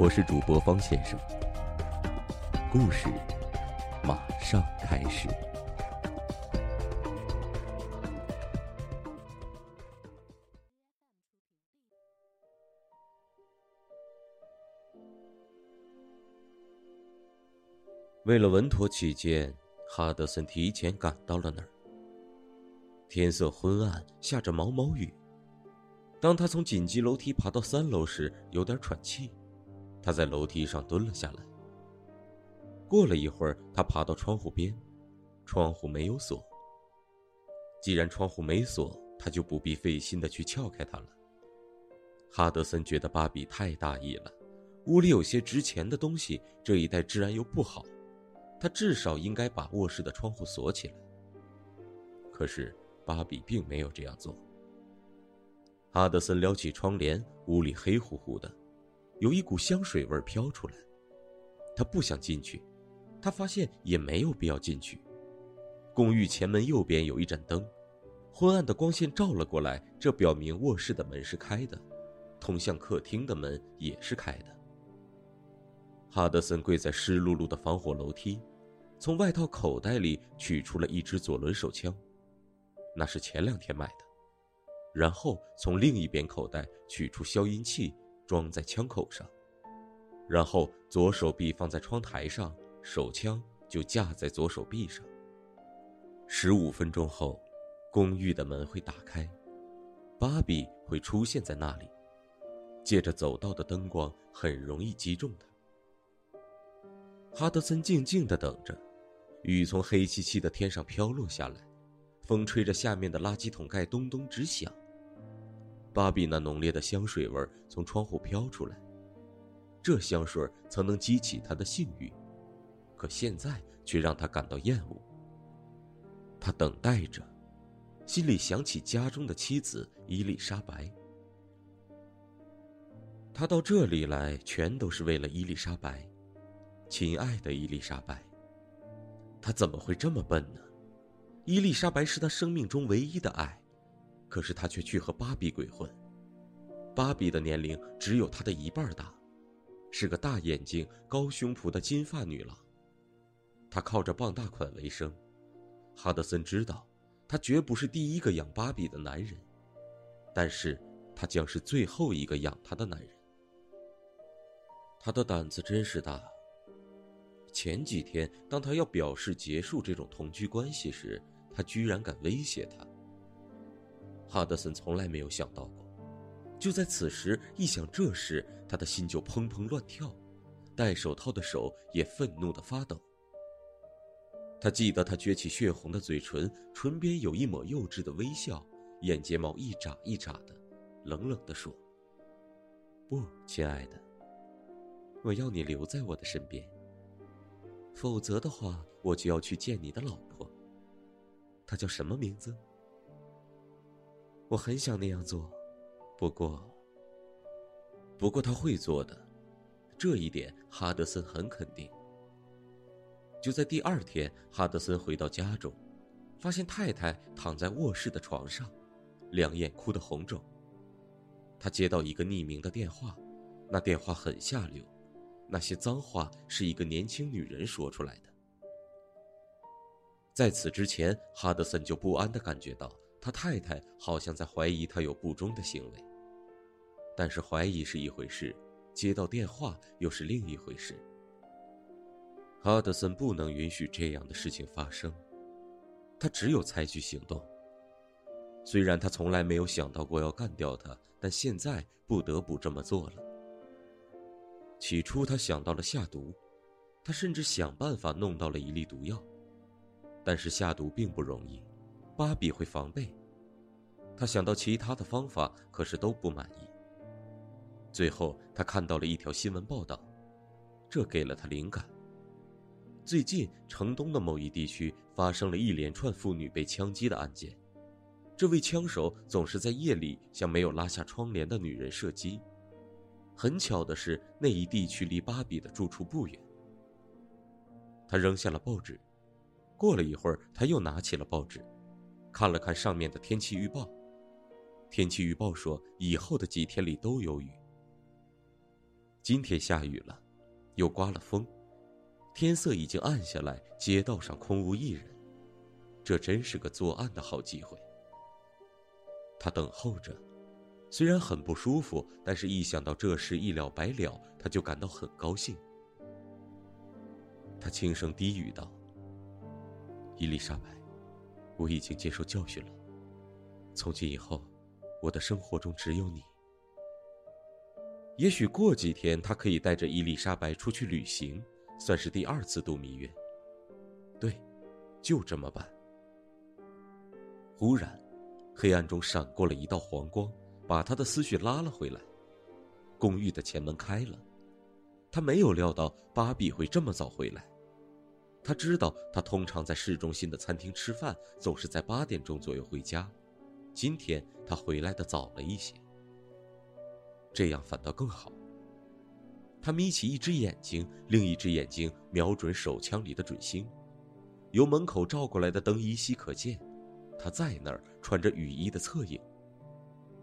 我是主播方先生，故事马上开始。为了稳妥起见，哈德森提前赶到了那儿。天色昏暗，下着毛毛雨。当他从紧急楼梯爬到三楼时，有点喘气。他在楼梯上蹲了下来。过了一会儿，他爬到窗户边，窗户没有锁。既然窗户没锁，他就不必费心的去撬开它了。哈德森觉得芭比太大意了，屋里有些值钱的东西，这一带治安又不好，他至少应该把卧室的窗户锁起来。可是芭比并没有这样做。哈德森撩起窗帘，屋里黑乎乎的。有一股香水味飘出来，他不想进去，他发现也没有必要进去。公寓前门右边有一盏灯，昏暗的光线照了过来，这表明卧室的门是开的，通向客厅的门也是开的。哈德森跪在湿漉漉的防火楼梯，从外套口袋里取出了一支左轮手枪，那是前两天买的，然后从另一边口袋取出消音器。装在枪口上，然后左手臂放在窗台上，手枪就架在左手臂上。十五分钟后，公寓的门会打开，芭比会出现在那里，借着走道的灯光，很容易击中他。哈德森静静的等着，雨从黑漆漆的天上飘落下来，风吹着下面的垃圾桶盖咚咚直响。芭比那浓烈的香水味从窗户飘出来，这香水曾能激起他的性欲，可现在却让他感到厌恶。他等待着，心里想起家中的妻子伊丽莎白。他到这里来全都是为了伊丽莎白，亲爱的伊丽莎白。他怎么会这么笨呢？伊丽莎白是他生命中唯一的爱。可是他却去和芭比鬼混。芭比的年龄只有他的一半大，是个大眼睛、高胸脯的金发女郎。她靠着傍大款为生。哈德森知道，他绝不是第一个养芭比的男人，但是他将是最后一个养她的男人。他的胆子真是大。前几天，当他要表示结束这种同居关系时，他居然敢威胁他。哈德森从来没有想到过，就在此时，一想这事，他的心就砰砰乱跳，戴手套的手也愤怒的发抖。他记得他撅起血红的嘴唇，唇边有一抹幼稚的微笑，眼睫毛一眨一眨的，冷冷的说：“不，亲爱的，我要你留在我的身边。否则的话，我就要去见你的老婆。她叫什么名字？”我很想那样做，不过，不过他会做的，这一点哈德森很肯定。就在第二天，哈德森回到家中，发现太太躺在卧室的床上，两眼哭得红肿。他接到一个匿名的电话，那电话很下流，那些脏话是一个年轻女人说出来的。在此之前，哈德森就不安的感觉到。他太太好像在怀疑他有不忠的行为，但是怀疑是一回事，接到电话又是另一回事。哈德森不能允许这样的事情发生，他只有采取行动。虽然他从来没有想到过要干掉他，但现在不得不这么做了。起初他想到了下毒，他甚至想办法弄到了一粒毒药，但是下毒并不容易。芭比会防备，他想到其他的方法，可是都不满意。最后，他看到了一条新闻报道：这给了他灵感。最近，城东的某一地区发生了一连串妇女被枪击的案件，这位枪手总是在夜里向没有拉下窗帘的女人射击。很巧的是，那一地区离芭比的住处不远。他扔下了报纸，过了一会儿，他又拿起了报纸，看了看上面的天气预报。天气预报说，以后的几天里都有雨。今天下雨了，又刮了风。天色已经暗下来，街道上空无一人，这真是个作案的好机会。他等候着，虽然很不舒服，但是一想到这事一了百了，他就感到很高兴。他轻声低语道：“伊丽莎白，我已经接受教训了，从今以后，我的生活中只有你。也许过几天，他可以带着伊丽莎白出去旅行。”算是第二次度蜜月。对，就这么办。忽然，黑暗中闪过了一道黄光，把他的思绪拉了回来。公寓的前门开了，他没有料到芭比会这么早回来。他知道他通常在市中心的餐厅吃饭，总是在八点钟左右回家。今天他回来的早了一些，这样反倒更好。他眯起一只眼睛，另一只眼睛瞄准手枪里的准星。由门口照过来的灯依稀可见，他在那儿穿着雨衣的侧影。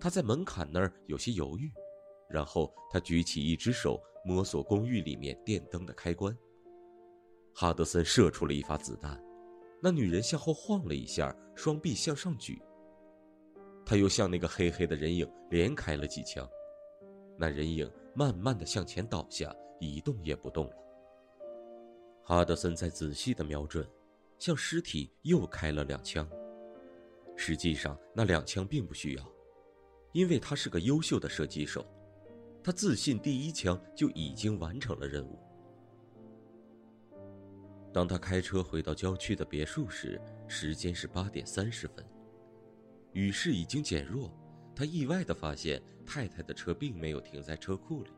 他在门槛那儿有些犹豫，然后他举起一只手摸索公寓里面电灯的开关。哈德森射出了一发子弹，那女人向后晃了一下，双臂向上举。他又向那个黑黑的人影连开了几枪，那人影。慢慢的向前倒下，一动也不动了。哈德森在仔细的瞄准，向尸体又开了两枪。实际上，那两枪并不需要，因为他是个优秀的射击手，他自信第一枪就已经完成了任务。当他开车回到郊区的别墅时，时间是八点三十分，雨势已经减弱。他意外的发现，太太的车并没有停在车库里。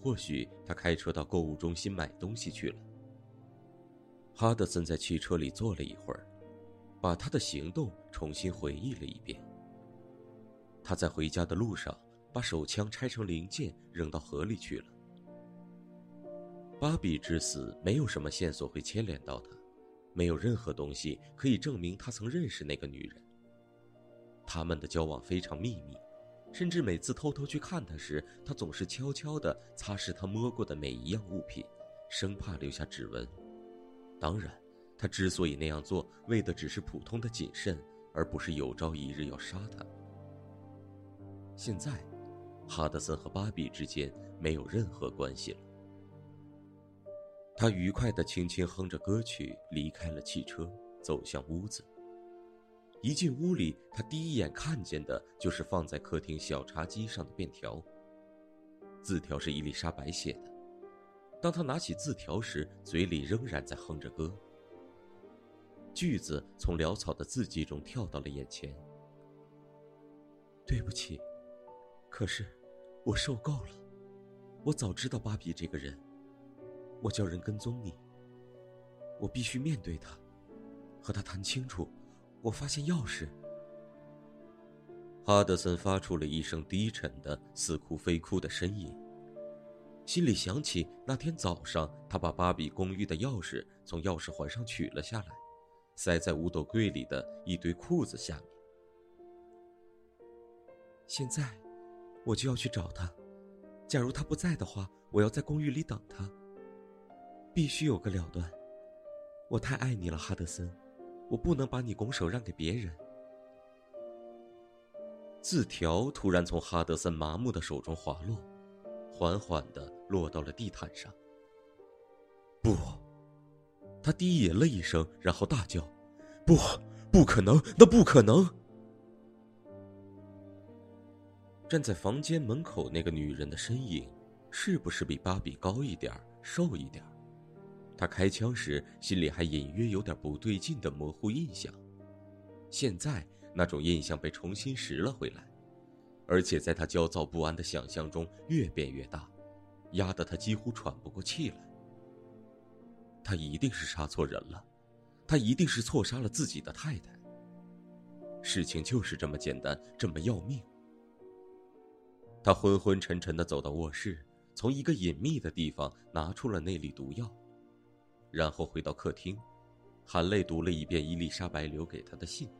或许他开车到购物中心买东西去了。哈德森在汽车里坐了一会儿，把他的行动重新回忆了一遍。他在回家的路上把手枪拆成零件扔到河里去了。芭比之死没有什么线索会牵连到他，没有任何东西可以证明他曾认识那个女人。他们的交往非常秘密，甚至每次偷偷去看他时，他总是悄悄地擦拭他摸过的每一样物品，生怕留下指纹。当然，他之所以那样做，为的只是普通的谨慎，而不是有朝一日要杀他。现在，哈德森和芭比之间没有任何关系了。他愉快地轻轻哼着歌曲，离开了汽车，走向屋子。一进屋里，他第一眼看见的就是放在客厅小茶几上的便条。字条是伊丽莎白写的。当他拿起字条时，嘴里仍然在哼着歌。句子从潦草的字迹中跳到了眼前。对不起，可是我受够了。我早知道芭比这个人。我叫人跟踪你。我必须面对他，和他谈清楚。我发现钥匙。哈德森发出了一声低沉的、似哭非哭的呻吟，心里想起那天早上他把芭比公寓的钥匙从钥匙环上取了下来，塞在五斗柜里的一堆裤子下面。现在，我就要去找他。假如他不在的话，我要在公寓里等他。必须有个了断。我太爱你了，哈德森。我不能把你拱手让给别人。字条突然从哈德森麻木的手中滑落，缓缓的落到了地毯上。不，他低吟了一声，然后大叫：“不，不可能，那不可能！”站在房间门口那个女人的身影，是不是比芭比高一点瘦一点他开枪时心里还隐约有点不对劲的模糊印象，现在那种印象被重新拾了回来，而且在他焦躁不安的想象中越变越大，压得他几乎喘不过气来。他一定是杀错人了，他一定是错杀了自己的太太。事情就是这么简单，这么要命。他昏昏沉沉的走到卧室，从一个隐秘的地方拿出了那粒毒药，然后回到客厅，含泪读了一遍伊丽莎白留给他的信。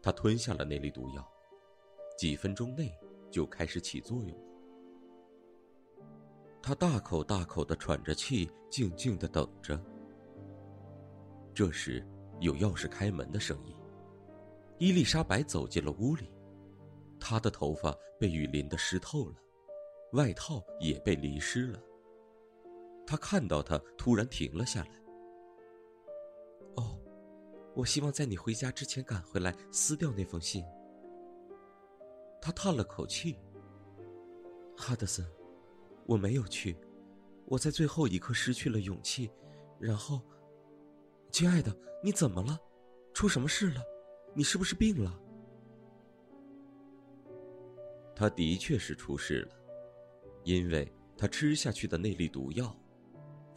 他吞下了那粒毒药，几分钟内就开始起作用。他大口大口的喘着气，静静的等着。这时，有钥匙开门的声音，伊丽莎白走进了屋里。她的头发被雨淋得湿透了，外套也被淋湿了。他看到他，突然停了下来。哦，我希望在你回家之前赶回来撕掉那封信。他叹了口气。哈德森，我没有去，我在最后一刻失去了勇气，然后，亲爱的，你怎么了？出什么事了？你是不是病了？他的确是出事了，因为他吃下去的那粒毒药